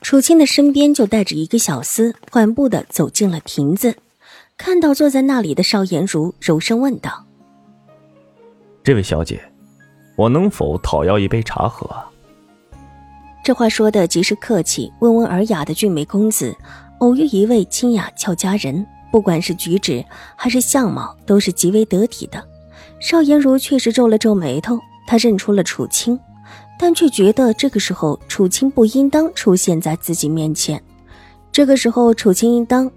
楚青的身边就带着一个小厮，缓步的走进了亭子，看到坐在那里的邵颜如，柔声问道：“这位小姐，我能否讨要一杯茶喝？”这话说的极是客气，温文尔雅的俊美公子，偶遇一位清雅俏佳人，不管是举止还是相貌，都是极为得体的。邵颜如却是皱了皱眉头，他认出了楚青。但却觉得这个时候楚青不应当出现在自己面前。这个时候，楚青应当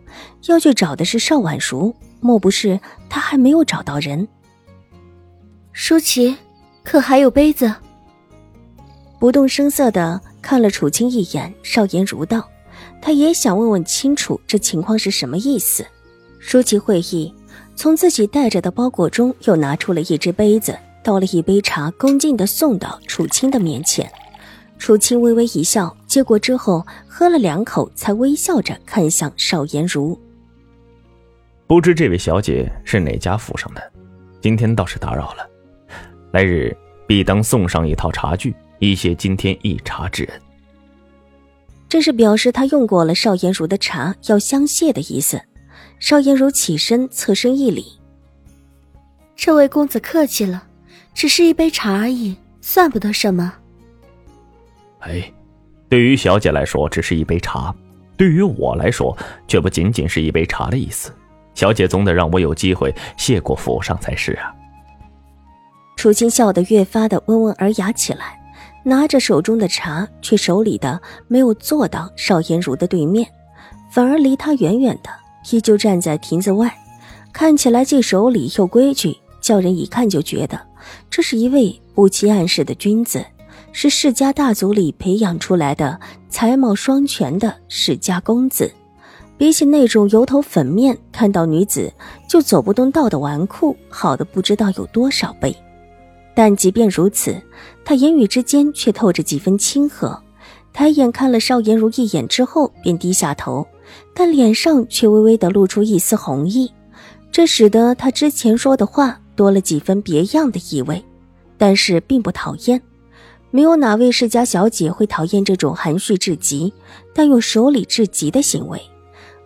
要去找的是邵婉如，莫不是他还没有找到人？舒淇，可还有杯子？不动声色的看了楚青一眼，邵颜如道：“他也想问问清楚这情况是什么意思。”舒淇会意，从自己带着的包裹中又拿出了一只杯子。倒了一杯茶，恭敬的送到楚青的面前。楚青微微一笑，接过之后喝了两口，才微笑着看向邵颜如。不知这位小姐是哪家府上的？今天倒是打扰了，来日必当送上一套茶具，以谢今天一茶之恩。这是表示他用过了邵颜如的茶，要相谢的意思。邵颜如起身，侧身一礼：“这位公子客气了。”只是一杯茶而已，算不得什么。哎，对于小姐来说只是一杯茶，对于我来说却不仅仅是一杯茶的意思。小姐总得让我有机会谢过府上才是啊。楚青笑得越发的温文尔雅起来，拿着手中的茶，却手里的没有坐到邵颜如的对面，反而离他远远的，依旧站在亭子外，看起来既守礼又规矩，叫人一看就觉得。这是一位不欺暗室的君子，是世家大族里培养出来的才貌双全的世家公子。比起那种油头粉面、看到女子就走不动道的纨绔，好的不知道有多少倍。但即便如此，他言语之间却透着几分亲和。抬眼看了邵颜如一眼之后，便低下头，但脸上却微微的露出一丝红意，这使得他之前说的话。多了几分别样的意味，但是并不讨厌。没有哪位世家小姐会讨厌这种含蓄至极，但又守礼至极的行为。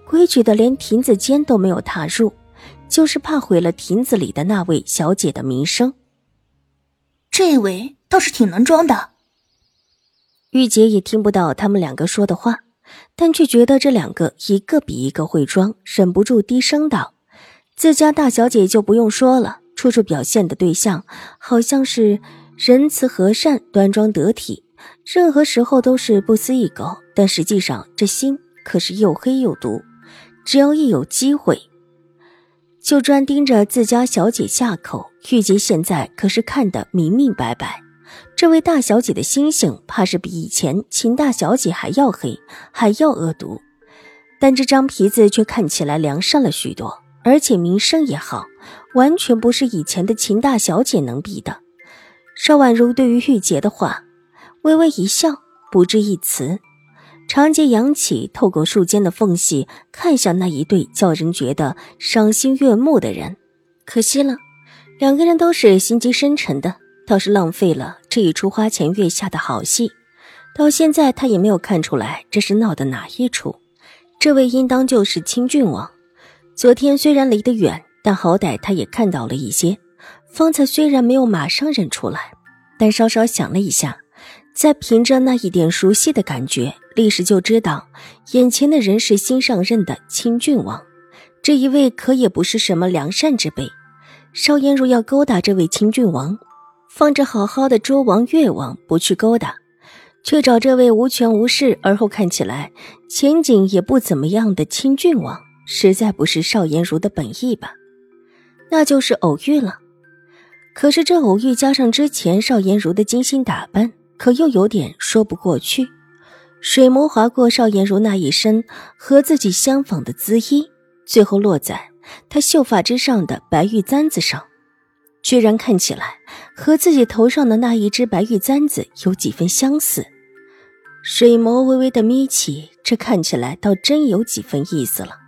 规矩的连亭子间都没有踏入，就是怕毁了亭子里的那位小姐的名声。这位倒是挺能装的。玉洁也听不到他们两个说的话，但却觉得这两个一个比一个会装，忍不住低声道：“自家大小姐就不用说了。”处处表现的对象好像是仁慈和善、端庄得体，任何时候都是不思一狗。但实际上，这心可是又黑又毒。只要一有机会，就专盯着自家小姐下口。玉洁现在可是看得明明白白，这位大小姐的心性，怕是比以前秦大小姐还要黑，还要恶毒。但这张皮子却看起来良善了许多，而且名声也好。完全不是以前的秦大小姐能比的。邵婉如对于玉洁的话，微微一笑，不置一词。长睫扬起，透过树间的缝隙，看向那一对叫人觉得赏心悦目的人。可惜了，两个人都是心机深沉的，倒是浪费了这一出花前月下的好戏。到现在，他也没有看出来这是闹的哪一出。这位应当就是清郡王。昨天虽然离得远。但好歹他也看到了一些，方才虽然没有马上认出来，但稍稍想了一下，再凭着那一点熟悉的感觉，立时就知道眼前的人是新上任的清郡王。这一位可也不是什么良善之辈。邵颜如要勾搭这位清郡王，放着好好的周王、越王不去勾搭，却找这位无权无势，而后看起来前景也不怎么样的清郡王，实在不是邵颜如的本意吧？那就是偶遇了，可是这偶遇加上之前邵颜如的精心打扮，可又有点说不过去。水眸划过邵颜如那一身和自己相仿的姿衣，最后落在她秀发之上的白玉簪子上，居然看起来和自己头上的那一只白玉簪子有几分相似。水眸微微的眯起，这看起来倒真有几分意思了。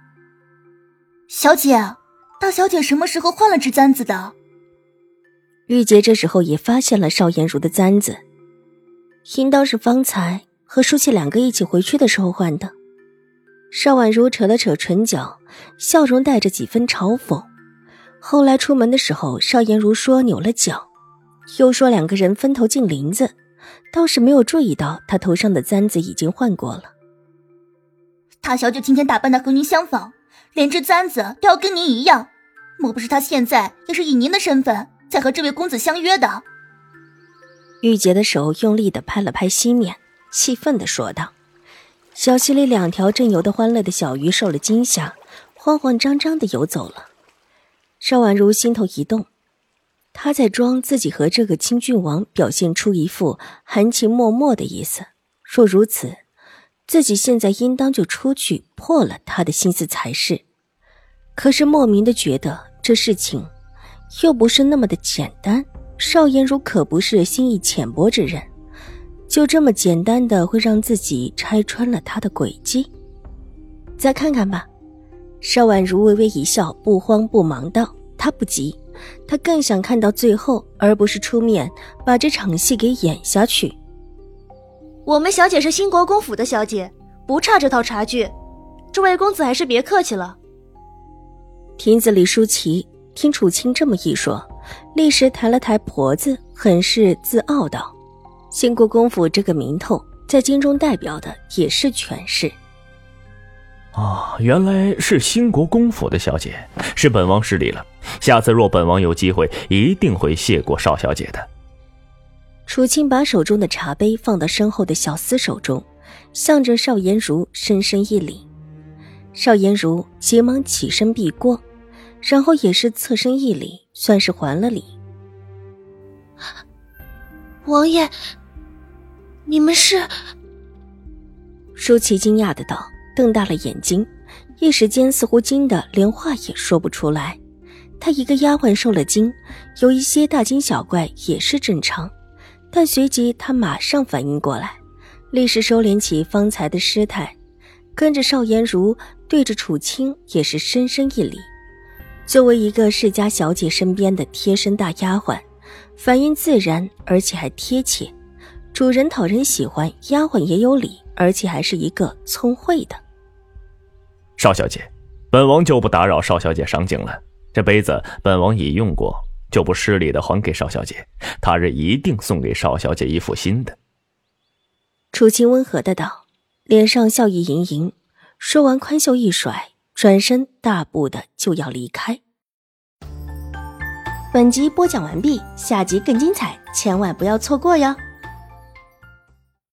小姐，大小姐什么时候换了只簪子的？玉洁这时候也发现了邵颜如的簪子，应当是方才。和舒淇两个一起回去的时候换的。邵婉如扯了扯唇角，笑容带着几分嘲讽。后来出门的时候，邵颜如说扭了脚，又说两个人分头进林子，倒是没有注意到她头上的簪子已经换过了。大小姐今天打扮的和您相仿，连这簪子都要跟您一样，莫不是他现在也是以您的身份才和这位公子相约的？玉洁的手用力的拍了拍西面。气愤的说道：“小溪里两条正游得欢乐的小鱼受了惊吓，慌慌张张的游走了。”邵婉如心头一动，她在装自己和这个清郡王表现出一副含情脉脉的意思。若如此，自己现在应当就出去破了他的心思才是。可是莫名的觉得这事情又不是那么的简单。邵颜如可不是心意浅薄之人。就这么简单的会让自己拆穿了他的诡计？再看看吧。邵婉如微微一笑，不慌不忙道：“她不急，她更想看到最后，而不是出面把这场戏给演下去。”我们小姐是兴国公府的小姐，不差这套茶具。这位公子还是别客气了。亭子里，舒淇听楚青这么一说，立时抬了抬脖子，很是自傲道。兴国公府这个名头，在京中代表的也是权势。哦，原来是兴国公府的小姐，是本王失礼了。下次若本王有机会，一定会谢过邵小姐的。楚青把手中的茶杯放到身后的小厮手中，向着邵颜如深深一礼。邵颜如急忙起身避过，然后也是侧身一礼，算是还了礼。王爷，你们是？舒淇惊讶的道，瞪大了眼睛，一时间似乎惊得连话也说不出来。她一个丫鬟受了惊，有一些大惊小怪也是正常，但随即她马上反应过来，立时收敛起方才的失态，跟着邵颜如对着楚青也是深深一礼。作为一个世家小姐身边的贴身大丫鬟。反应自然，而且还贴切，主人讨人喜欢，丫鬟也有礼，而且还是一个聪慧的。邵小姐，本王就不打扰邵小姐赏景了。这杯子本王已用过，就不失礼的还给邵小姐。他日一定送给邵小姐一副新的。楚青温和的道，脸上笑意盈盈。说完，宽袖一甩，转身大步的就要离开。本集播讲完毕，下集更精彩，千万不要错过哟。